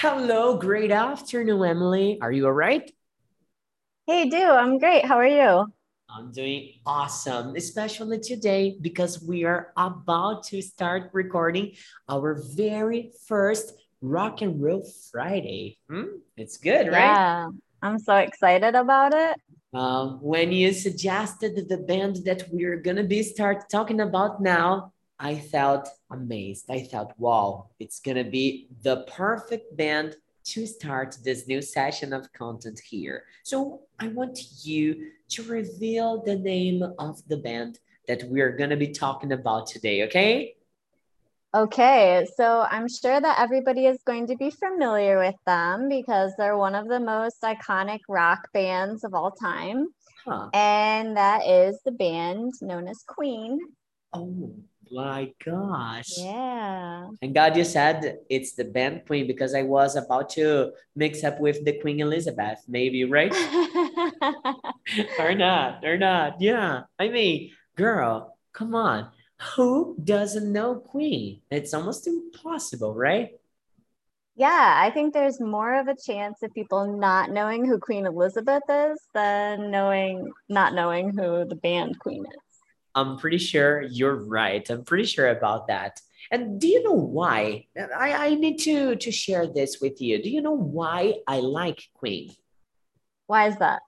Hello, great afternoon, Emily. Are you all right? Hey, Do, I'm great. How are you? I'm doing awesome, especially today because we are about to start recording our very first Rock and Roll Friday. Hmm? It's good, right? Yeah, I'm so excited about it. Um, when you suggested the band that we're gonna be start talking about now, I felt amazed. I thought, wow, it's gonna be the perfect band to start this new session of content here. So I want you to reveal the name of the band that we're gonna be talking about today, okay? Okay, so I'm sure that everybody is going to be familiar with them because they're one of the most iconic rock bands of all time. Huh. And that is the band known as Queen. Oh my gosh. Yeah. And God, you said it's the band Queen because I was about to mix up with the Queen Elizabeth, maybe, right? or not, or not. Yeah. I mean, girl, come on. Who doesn't know Queen? It's almost impossible, right? yeah, I think there's more of a chance of people not knowing who Queen Elizabeth is than knowing not knowing who the band Queen is. I'm pretty sure you're right. I'm pretty sure about that. And do you know why? I, I need to, to share this with you. Do you know why I like Queen? Why is that?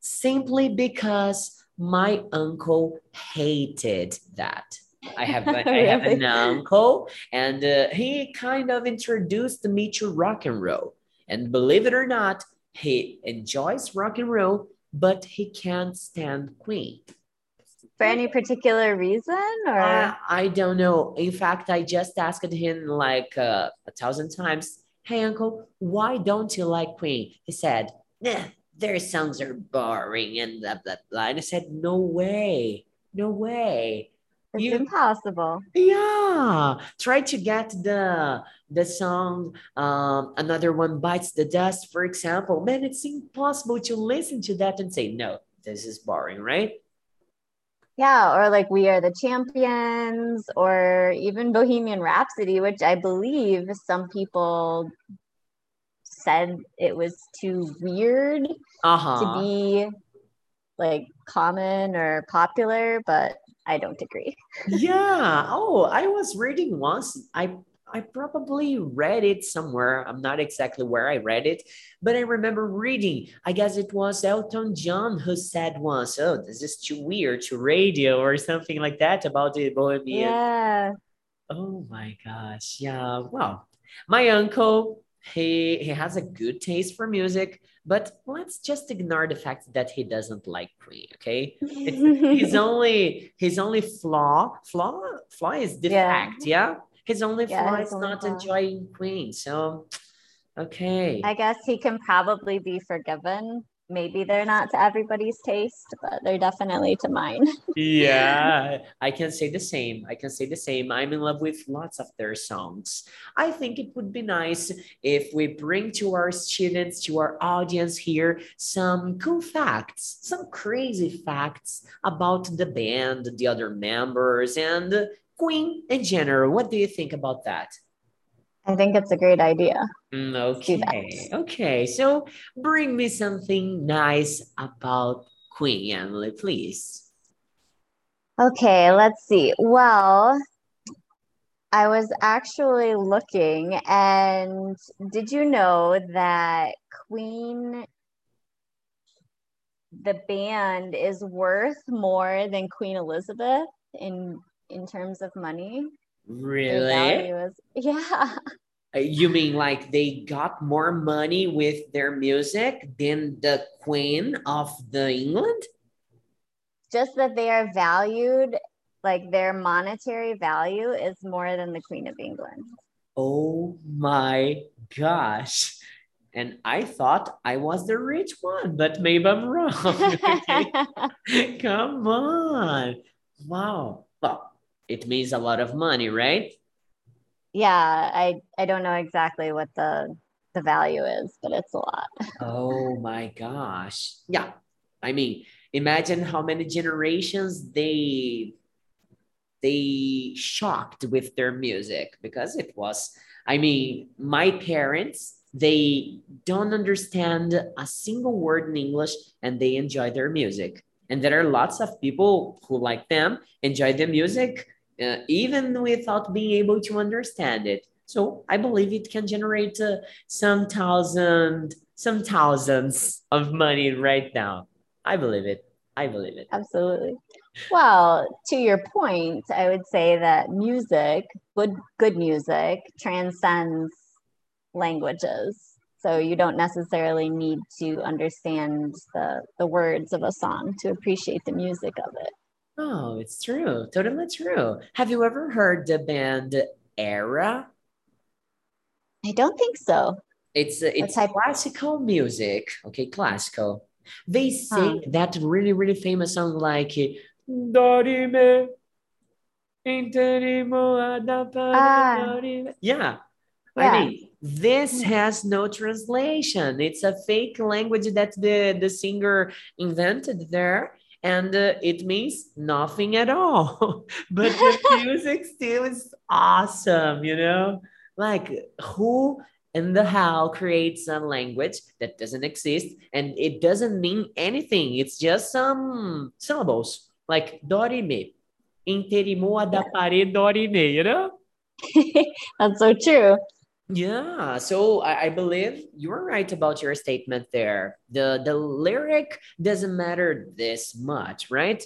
Simply because my uncle hated that. I have a, I have an uncle, and uh, he kind of introduced me to rock and roll. And believe it or not, he enjoys rock and roll, but he can't stand Queen. For any particular reason or I, I don't know. In fact, I just asked him like uh, a thousand times, Hey, uncle, why don't you like Queen? He said, Nah, their songs are boring and blah, blah, blah. And I said, No way, no way. it's You, impossible? yeah, try to get the the song um, Another One Bites the Dust, for example. Man, it's impossible to listen to that and say, No, this is boring, right? Yeah, or like We Are the Champions, or even Bohemian Rhapsody, which I believe some people said it was too weird to Uh-huh. be like common or popular, but I don't agree. Yeah. Oh, I was reading once. I I probably read it somewhere. I'm not exactly where I read it, but I remember reading. I guess it was Elton John who said once, "Oh, this is too weird to radio" or something like that about the Bohemian. Yeah. Oh my gosh. Yeah. Well, my uncle, he he has a good taste for music, but let's just ignore the fact that he doesn't like Queen, okay? It's his only his only flaw, flaw, flaw is Yeah. defect, yeah? His only Yeah, flaw is not flaw. enjoying Queen. So, okay. I guess he can probably be forgiven. Maybe they're not to everybody's taste, but they're definitely to mine. Yeah, I can say the same. I can say the same. I'm in love with lots of their songs. I think it would be nice if we bring to our students, to our audience here, some cool facts, some crazy facts about the band, the other members, and Queen in general. What do you think about that? I think it's a great idea. Mm, Let's do that. okay, okay. So bring me something nice about Queen, Emily, please. Okay, let's see. Well, I was actually looking, and did you know that Queen, the band, is worth more than Queen Elizabeth in in terms of money? Really? is, yeah. Uh, You mean like they got more money with their music than the Queen of the England? Just that they are valued, like their monetary value is more than the Queen of England. Oh my gosh. And I thought I was the rich one, but maybe I'm wrong. Come on. Wow. Well, it means a lot of money, right? yeah, I I don't know exactly what the the value is, but it's a lot. Oh my gosh. Yeah. I mean, imagine how many generations they they shocked with their music because it was, I mean, my parents, they don't understand a single word in English and they enjoy their music. And there are lots of people who like them, enjoy the music, uh, even without being able to understand it. So I believe it can generate uh, some thousand, some thousands of money right now. I believe it. I believe it. Absolutely. Well, to your point, I would say that music, good good music, transcends languages. So you don't necessarily need to understand the the words of a song to appreciate the music of it. Oh, it's true. Totally true. Have you ever heard the band Era? I don't think so. It's it's type- classical music. Okay, classical. They sing huh. that really really famous song like Dorime. Ah. Yeah. Yeah. I mean, this has no translation. It's a fake language that the, the singer invented there, and uh, it means nothing at all. but the music still is awesome, you know? Like, who in the how creates a language that doesn't exist and it doesn't mean anything? It's just some syllables, like dorime. Interimo da parede dorime, you know? That's so true. Yeah, so I, I believe you're right about your statement there. The the lyric doesn't matter this much, right?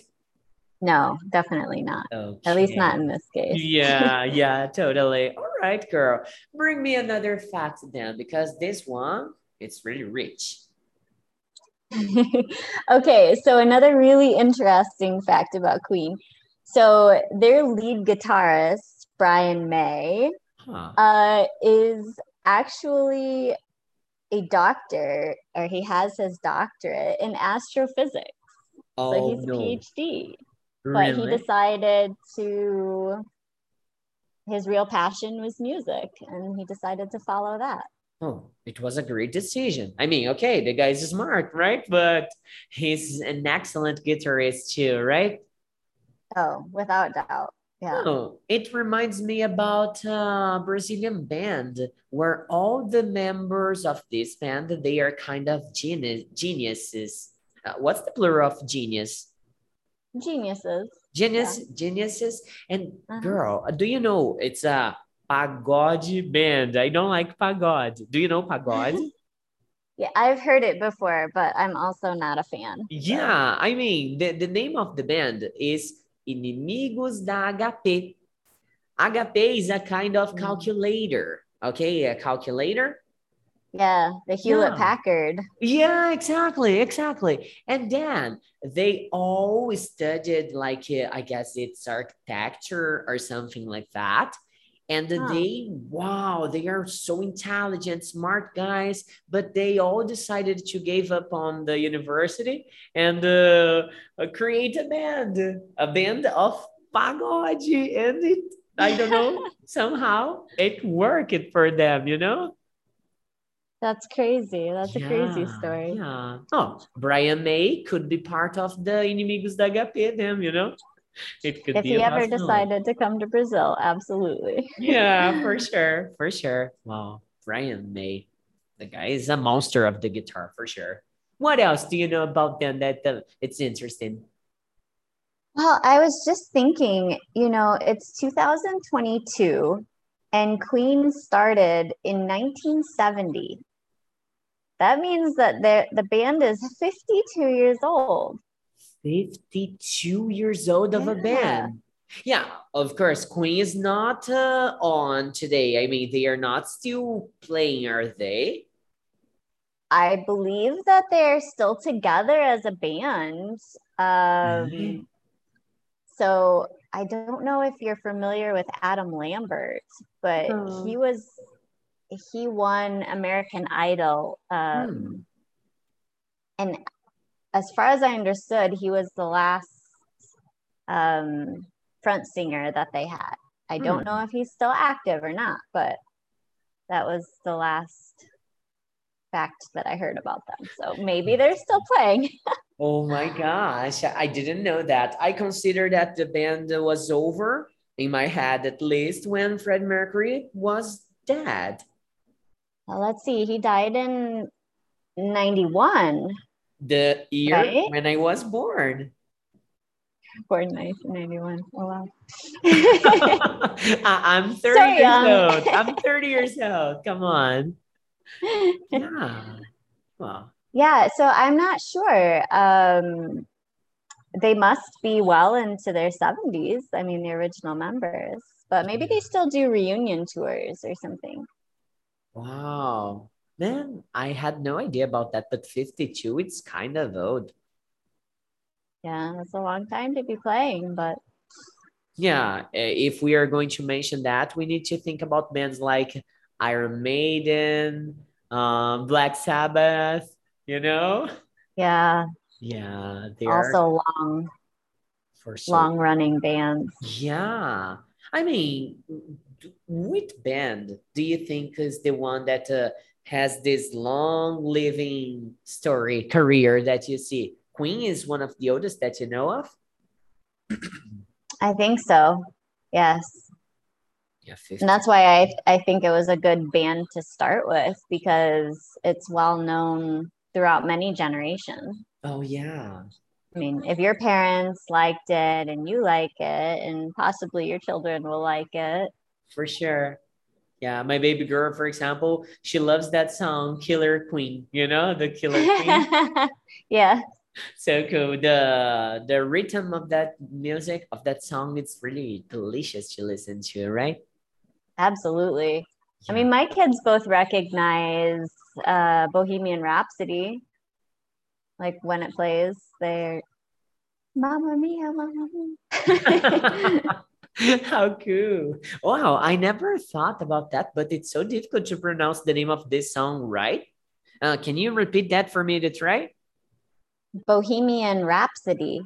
No, definitely not. Okay. At least not in this case. yeah, yeah, totally. All right, girl. Bring me another fact then, because this one it's really rich. okay, so another really interesting fact about Queen. So their lead guitarist, Brian May, huh. uh, is actually a doctor, or he has his doctorate in astrophysics. Oh, so he's no. a PhD. Really? But he decided to, his real passion was music, and he decided to follow that. Oh, it was a great decision. I mean, okay, the guy's smart, right? But he's an excellent guitarist too, right? Oh, without doubt. Yeah. Oh, it reminds me about a Brazilian band where all the members of this band they are kind of genius geniuses. Uh, what's the plural of genius? Geniuses. Genius, yeah. geniuses. And uh-huh. girl, do you know it's a pagode band? I don't like pagode. Do you know pagode? yeah, I've heard it before, but I'm also not a fan. Yeah. I mean the, the name of the band is inimigos da HP. HP is a kind of mm. calculator, okay? A calculator. Yeah, the Hewlett yeah. Packard. Yeah, exactly, exactly. And then they all studied, like, uh, I guess it's architecture or something like that and huh. they wow they are so intelligent smart guys but they all decided to give up on the university and uh, create a band a band of pagode and it i don't know somehow it worked for them you know? That's crazy. That's yeah, a crazy story. yeah. Oh brian may could be part of the inimigos da hp them you know it could if be he ever decided to come to Brazil, absolutely. yeah, for sure, for sure. Wow, Brian May, the guy is a monster of the guitar for sure. What else do you know about them that uh, it's interesting? Well, I was just thinking, you know, it's 2022 and Queen started in 1970. That means that the, the band is 52 years old. 52 years old of yeah. a band. Yeah, of course, Queen is not uh, on today. I mean, they are not still playing, are they? I believe that they're still together as a band. Um, mm-hmm. So I don't know if you're familiar with Adam Lambert, but oh. he was he won American Idol. Um, hmm. And as far as I understood, he was the last um, front singer that they had. I don't hmm. know if he's still active or not, but that was the last fact that I heard about them. So maybe they're still playing. oh my gosh, I didn't know that. I consider that the band was over in my head, at least when Fred Mercury was dead. Well, let's see. He died in 91. The year Right. when I was born. Born 1991. Oh, wow. I'm 30 So years old. I'm 30 years old. Come on. Yeah. Well, yeah, so I'm not sure. Um, they must be well into their 70s. I mean, the original members, but maybe they still do reunion tours or something. wow. Man, I had no idea about that, but 52, it's kind of old. Yeah, that's a long time to be playing, but Yeah, eh, if we are going to mention that, we need to think about bands like Iron Maiden, um, Black Sabbath, you know? yeah, Yeah, they are also long, for sure. long running bands. Yeah. I mean, which band do you think is the one that uh, has this long living story career that you see? Queen is one of the oldest that you know of. I think so. Yes. Yeah, 50. And that's why I, I think it was a good band to start with because it's well known throughout many generations. Oh, yeah. I mean, if your parents liked it and you like it, and possibly your children will like it. For sure. Yeah, my baby girl, for example, she loves that song, Killer Queen, you know, the Killer Queen. yeah. So cool. The the rhythm of that music, of that song, it's really delicious to listen to, right? Absolutely. I mean, my kids both recognize uh, Bohemian Rhapsody. Like when it plays, they're Mamma Mia, Mamma Mia. How cool. Wow, I never thought about that, but it's so difficult to pronounce the name of this song, right? Uh, can you repeat that for me to try? Bohemian Rhapsody.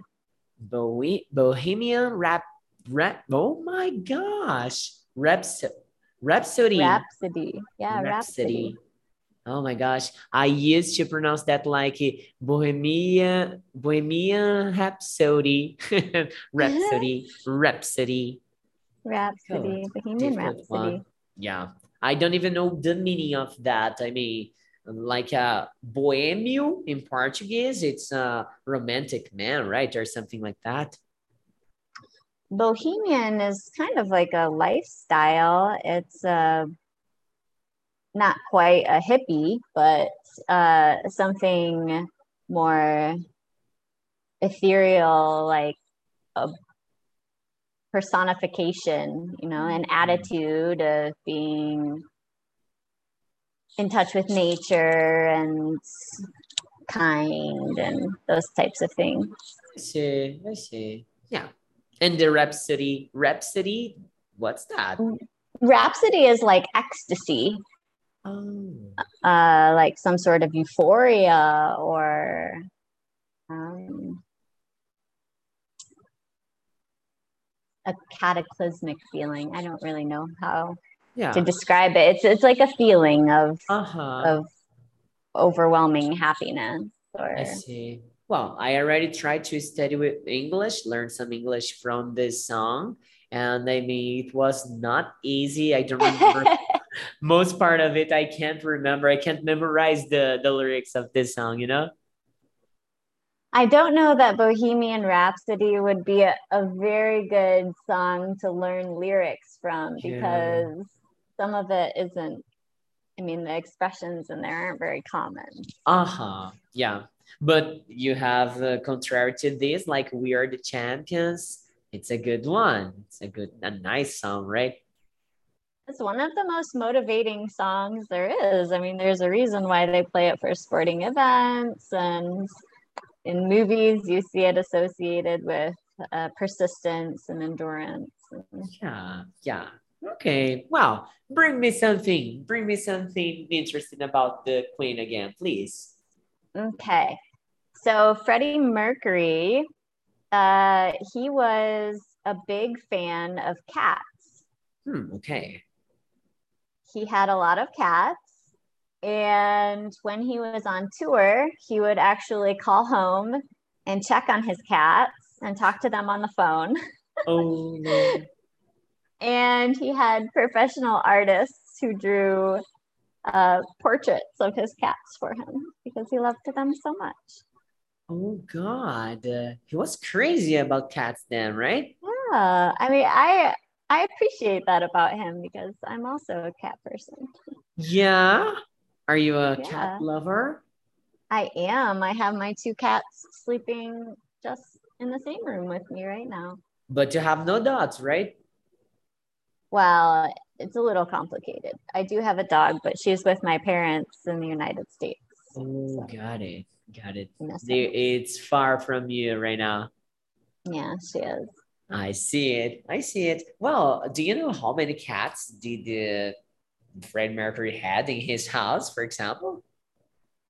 Bohe- Bohemian Rap, rap. Oh my gosh. Raps- Rhapsody. Rhapsody. Yeah, Rhapsody. Rhapsody. Oh my gosh. I used to pronounce that like Bohemian Bohemian Rhapsody. Rhapsody. Rhapsody. Rhapsody. Bohemian Difficult one. Rhapsody. Yeah. I don't even know the meaning of that. I mean, like a bohemio in Portuguese, it's a romantic man, right? Or something like that. Bohemian is kind of like a lifestyle. It's uh, not quite a hippie, but uh, something more ethereal, like a personification, you know, an attitude of being in touch with nature and kind and those types of things. I see. I see. Yeah. And the Rhapsody, Rhapsody, what's that? Rhapsody is like ecstasy. Oh. uh, like some sort of euphoria or um, a cataclysmic feeling. I don't really know how Yeah. to describe it. It's it's like a feeling of Uh-huh. of overwhelming happiness. Or I see. Well, I already tried to study with English, learn some English from this song. And I mean, it was not easy. I don't remember most part of it. I can't remember. I can't memorize the, the lyrics of this song, you know? I don't know that Bohemian Rhapsody would be a, a very good song to learn lyrics from Yeah. because some of it isn't. I mean, the expressions in there aren't very common. Uh-huh. Yeah. But you have uh, contrary to this, like we are the champions. It's a good one. It's a good, a nice song, right? It's one of the most motivating songs there is. I mean, there's a reason why they play it for sporting events, and in movies, you see it associated with uh, persistence and endurance. Yeah, yeah. Okay. Well, bring me something. Bring me something interesting about the Queen again, please. Okay, so Freddie Mercury, uh, he was a big fan of cats. Hmm, okay. he had a lot of cats. And when he was on tour, he would actually call home and check on his cats and talk to them on the phone. Oh no. And he had professional artists who drew uh, portraits of his cats for him because he loved them so much. Oh God, uh, he was crazy about cats then, right? Yeah, I mean, I I appreciate that about him because I'm also a cat person. Yeah. Are you a Yeah. cat lover? I am. I have my two cats sleeping just in the same room with me right now. But you have no dogs, right? Well, it's a little complicated. I do have a dog, but she's with my parents in the United States. Oh, got it. Got it. Miss They- her. It's far from you right now. Yeah, she is. I see it. I see it. Well, do you know how many cats did uh, Fred Mercury had in his house, for example?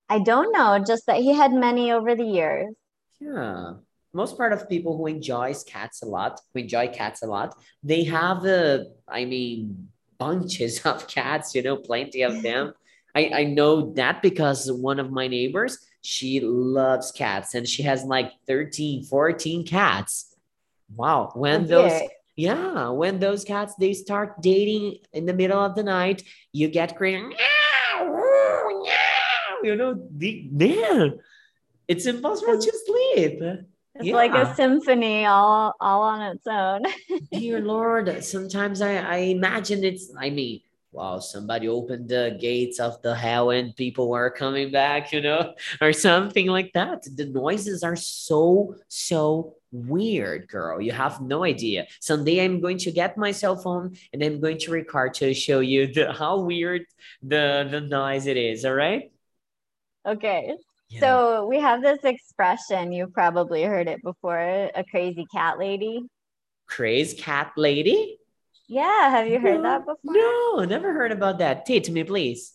I don't know, just that he had many over the years. Yeah. Most part of people who enjoys cats a lot, who enjoy cats a lot, they have uh, I mean, bunches of cats, you know, plenty of them. I, I know that because one of my neighbors, she loves cats and she has like 13, 14 cats. Wow. When those. Yeah, when those cats they start dating in the middle of the night, you get crazy. "Meow, You know, the man, it's impossible to sleep. It's like a symphony all all on its own. Dear Lord, sometimes I, I imagine it's, I mean, wow, somebody opened the gates of the hell and people were coming back, you know, or something like that. The noises are so, so weird, girl. You have no idea. Someday I'm going to get my cell phone and I'm going to record to show you the, how weird the, the noise it is, all right? Okay. Yeah. So we have this expression, you've probably heard it before, a crazy cat lady. Crazy cat lady? Yeah, have you heard No, that before? No, never heard about that. Teach me, please.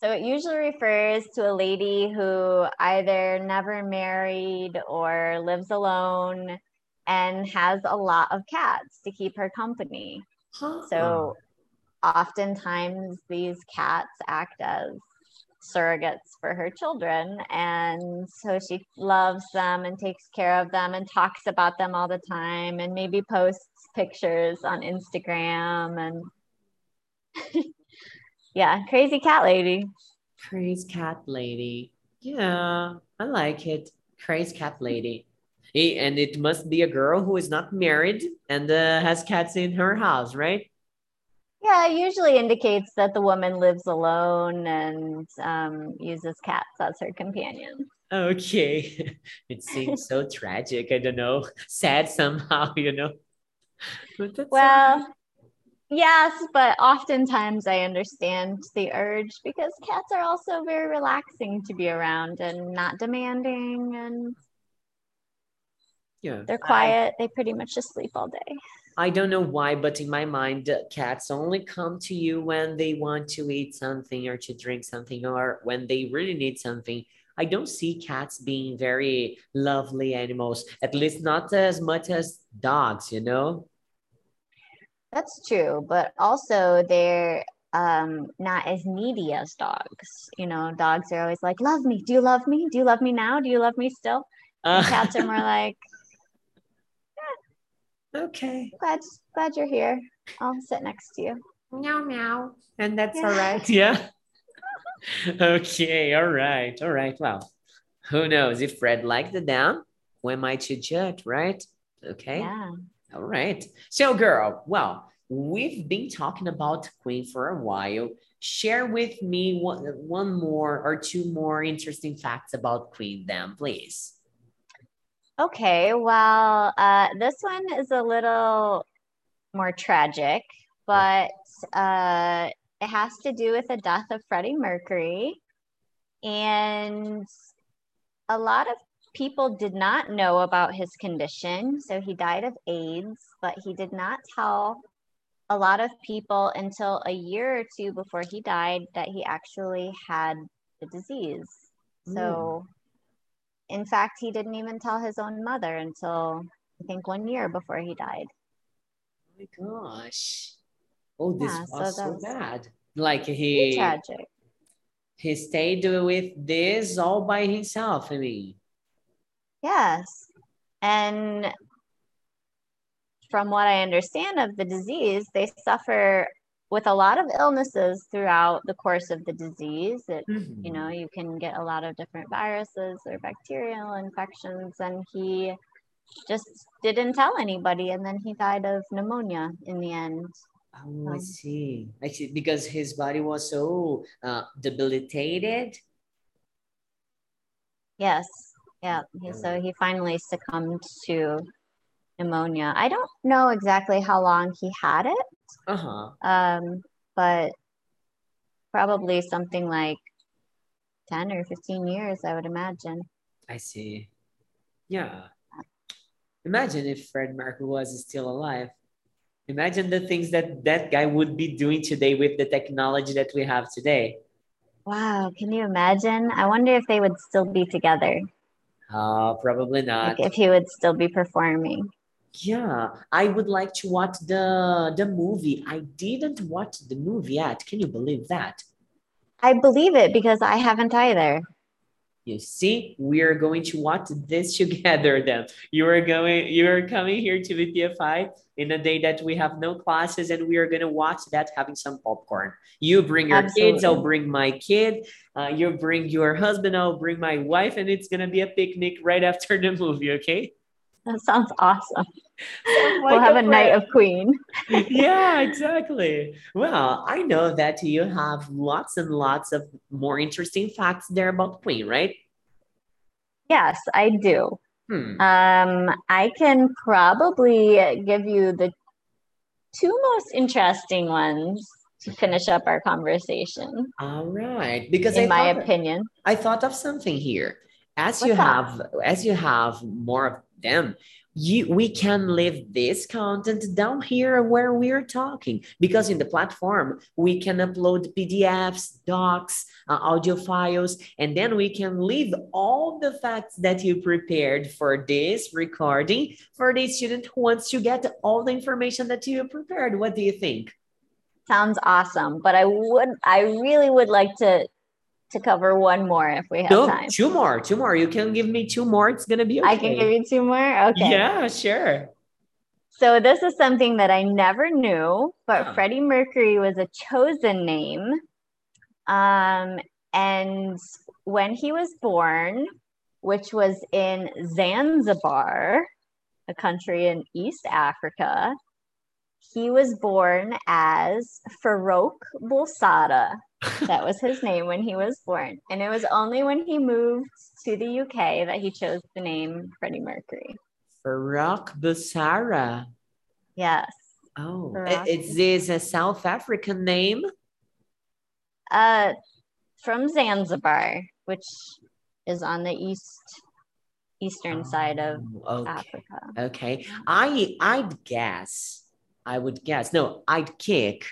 So it usually refers to a lady who either never married or lives alone and has a lot of cats to keep her company. Huh. So oftentimes these cats act as surrogates for her children. And so she loves them and takes care of them and talks about them all the time and maybe posts pictures on Instagram and yeah, crazy cat lady. Crazy cat lady. Yeah, I like it. Crazy cat lady. And it must be a girl who is not married and uh, has cats in her house, right? Yeah, it usually indicates that the woman lives alone and um, uses cats as her companion. Okay. It seems so tragic. I don't know. Sad somehow, you know. But that's Well, yes, but oftentimes I understand the urge because cats are also very relaxing to be around and not demanding and yeah. they're I- quiet. They pretty much just sleep all day. I don't know why, but in my mind, uh, cats only come to you when they want to eat something or to drink something or when they really need something. I don't see cats being very lovely animals, at least not as much as dogs, you know? That's true, but also they're um, not as needy as dogs. You know, dogs are always like, "Love me. Do you love me? Do you love me now? Do you love me still?" And Uh, cats are more like, okay. "Glad, glad you're here. I'll sit next to you." Meow, meow. And that's Yeah. all right. Yeah. okay. All right. All right. Well, who knows if Fred liked the down? Who am I to judge, right? Okay. Yeah. All right. So, girl, well, we've been talking about Queen for a while. Share with me one, one more or two more interesting facts about Queen, then, please. Okay, well, uh, this one is a little more tragic, but uh, it has to do with the death of Freddie Mercury. And a lot of people did not know about his condition. So he died of AIDS, but he did not tell a lot of people until a year or two before he died that he actually had the disease. So, hmm. in fact, he didn't even tell his own mother until I think one year before he died. Oh my gosh. Oh, this Yeah, was so was bad. Like he tragic. he stayed with this all by himself. I mean, Yes. And from what I understand of the disease, they suffer with a lot of illnesses throughout the course of the disease. It, Mhm. you know, you can get a lot of different viruses or bacterial infections, and he just didn't tell anybody, and then he died of pneumonia in the end. Oh, I Um, see. I see. Because his body was so uh, debilitated. Yes, yeah. He, so he finally succumbed to pneumonia. I don't know exactly how long he had it, Uh-huh. um, but probably something like 10 or 15 years, I would imagine. I see. Yeah. Imagine if Fred Mercury was still alive. Imagine the things that that guy would be doing today with the technology that we have today. Wow, can you imagine? I wonder if they would still be together, Uh, probably not. like if he would still be performing. Yeah, I would like to watch the the movie. I didn't watch the movie yet. Can you believe that? I believe it because I haven't either. You see, we are going to watch this together then. You are going, you are coming here to VPFI in a day that we have no classes and we are going to watch that having some popcorn. You bring your kids, I'll bring my kid. Uh, you bring your husband, I'll bring my wife, and it's going to be a picnic right after the movie, okay? That sounds awesome. We'll have a night of Queen. yeah, exactly. Well, I know that you have lots and lots of more interesting facts there about Queen, right? Yes, I do. Hmm. Um, I can probably give you the two most interesting ones to finish up our conversation, All right, because in I my thought, opinion. I thought of something here. As you What's that? have, as you have more of them, you we can leave this content down here where we're talking because in the platform we can upload PDFs, docs, uh, audio files, and then we can leave all the facts that you prepared for this recording for the student who wants to get all the information that you prepared. What do you think? Sounds awesome, but I would, I really would like to to cover one more if we have No, time. two more, two more. You can give me two more. It's gonna be okay. I can give you two more. Okay. Yeah, sure. So this is something that I never knew, but. Freddie Mercury was a chosen name. Um, and when he was born, which was in Zanzibar, a country in East Africa, he was born as Farrokh Bulsara. That was his name when he was born. And it was only when he moved to the UK that he chose the name Freddie Mercury. Farouk Busara. Yes. Oh, i- Farouk is this a South African name? Uh, from Zanzibar, which is on the east eastern side of Oh, okay. Africa. Okay. I I'd guess. I would guess. No, I'd kick.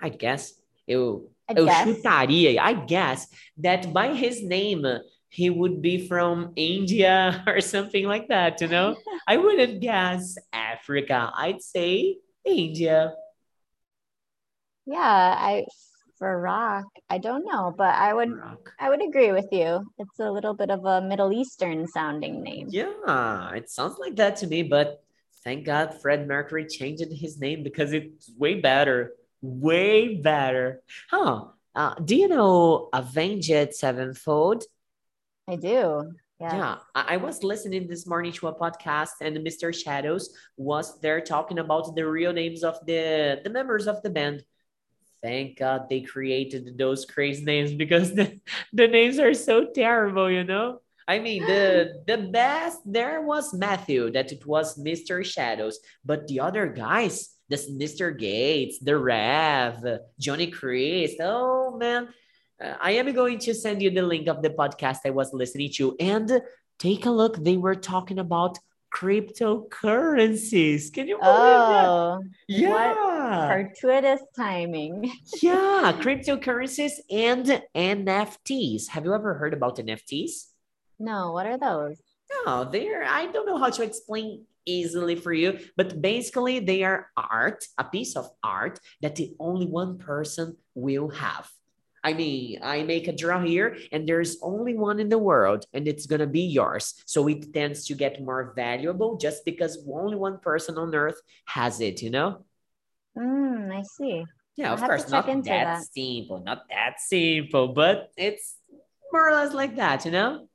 I'd guess. Eu, I eu guess. chutaria. I guess that by his name he would be from India or something like that, you know? I wouldn't guess Africa. I'd say India. Yeah, I for rock, I don't know, but I would Rock. I would agree with you. It's a little bit of a Middle Eastern sounding name. Yeah, it sounds like that to me, but thank God Fred Mercury changed his name because it's way better. Way better. Huh. Uh, do you know Avenged Sevenfold? I do. Yeah. Yeah, I, I was listening this morning to a podcast, and Mr. Shadows was there talking about the real names of the the members of the band. Thank God they created those crazy names because the, the names are so terrible, you know? I mean, the the best there was Matthew, that it was Mr. Shadows, but the other guys, this Mr. Gates, the Rev, Johnny Chris, oh man, uh, I am going to send you the link of the podcast I was listening to and take a look. They were talking about cryptocurrencies. Can you believe that? Oh, Yeah. fortuitous timing. Yeah, cryptocurrencies and NFTs. Have you ever heard about NFTs? No, what are those? No, they're, I don't know how to explain easily for you, but basically they are art, a piece of art that the only one person will have. I mean, I make a draw here and there's only one in the world and it's going to be yours. So it tends to get more valuable just because only one person on earth has it, you know? Mm, I see. Yeah, of course, not that, that. simple, not that simple, but it's more or less like that, you know?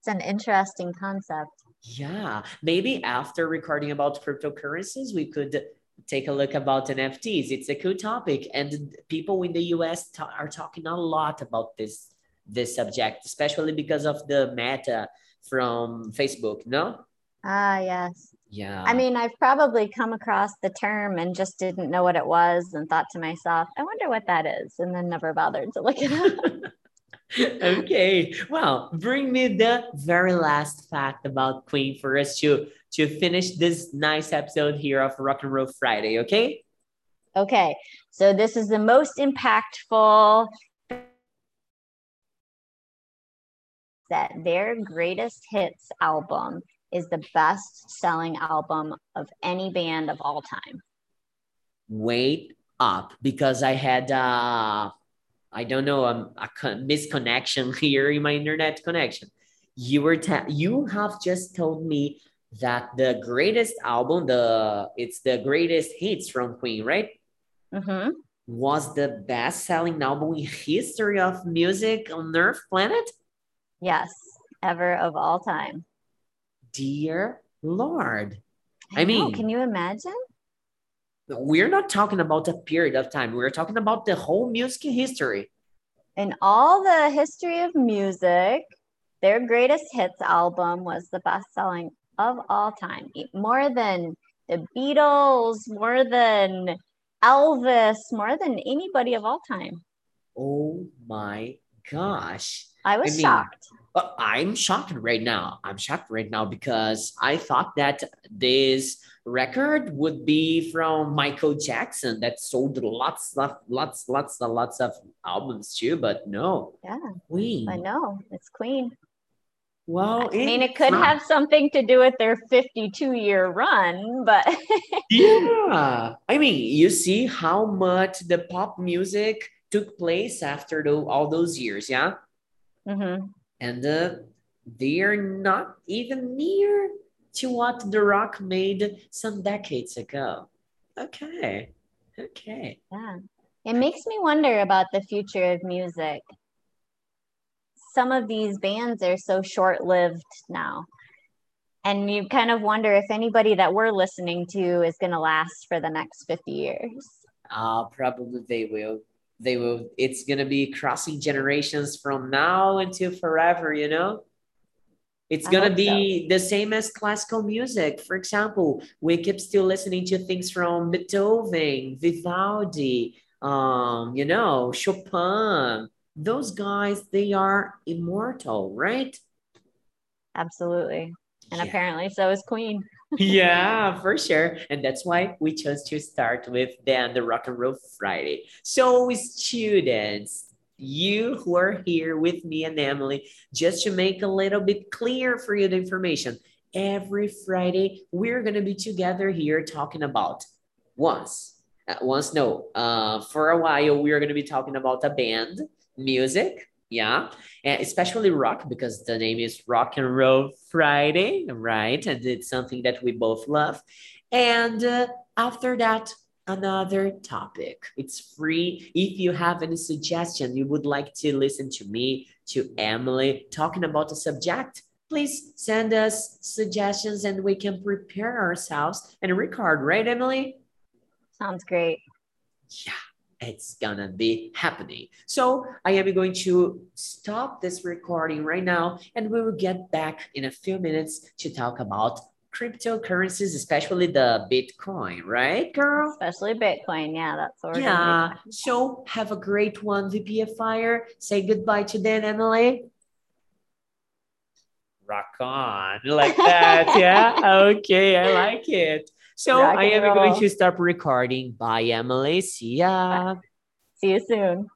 It's an interesting concept. Yeah, maybe after recording about cryptocurrencies, we could take a look about NFTs. It's a cool topic, and people in the US ta- are talking a lot about this this subject, especially because of the meta from Facebook. No? Ah, yes. Yeah. I mean, I've probably come across the term and just didn't know what it was and thought to myself, I wonder what that is, and then never bothered to look it up. okay. Well, bring me the very last fact about Queen for us to to finish this nice episode here of Rock and Roll Friday. Okay. okay, so this is the most impactful that their greatest hits album is the best selling album of any band of all time. Wait up, because I had uh, I don't know um, a misconnection here in my internet connection. You were you have just told me that the greatest album, the it's the greatest hits from Queen, right? hmm Was the best selling album in history of music on Earth planet? Yes, ever of all time. Dear Lord. I, I know, mean- can you imagine? We're not talking about a period of time. We're talking about the whole music history. In all the history of music, their greatest hits album was the best selling of all time. More than the Beatles, more than Elvis, more than anybody of all time. Oh my gosh. I was mean, shocked. Uh, I'm shocked right now. I'm shocked right now because I thought that this record would be from Michael Jackson that sold lots of lots, lots, and lots of albums too, but no. Yeah, Queen. I know. It's Queen. Well, I mean, it could not- have something to do with their 52 year run, but Yeah. I mean, you see how much the pop music took place after tho- all those years, yeah? Mhm. And uh, they are not even near to what the rock made some decades ago okay okay Yeah. It makes me wonder about the future of music. Some of these bands are so short lived now. And you kind of wonder if anybody that we're listening to is going to last for the next 50 years. uh probably they will they will it's gonna be crossing generations from now until forever you know it's gonna hope be the same as classical music for example we keep still listening to things from beethoven vivaldi um you know chopin those guys they are immortal right Absolutely. And Yeah. apparently so is Queen. Yeah, for sure. And that's why we chose to start with then the Rock and Roll Friday. So, students, you who are here with me and Emily, just to make a little bit clear for you the information, every Friday we're going to be together here talking about once, uh, once, no, uh, for a while we're going to be talking about a band, music. Yeah, and especially rock because the name is Rock and Roll Friday, right? And it's something that we both love. And uh, after that, another topic. It's free. If you have any suggestion, you would like to listen to me, to Emily, talking about a subject, please send us suggestions and we can prepare ourselves and record, right, Emily? Sounds great. Yeah, it's gonna be happening. So I am going to stop this recording right now and we will get back in a few minutes to talk about cryptocurrencies, especially the Bitcoin, right, girl? Especially Bitcoin. Yeah, that's what Yeah. So have a great one, VPF Fire. Say goodbye to Dan, Emily. Rock on like that. yeah. Okay. I like it. So I am going to stop recording. Bye, Emily. See ya. See you soon.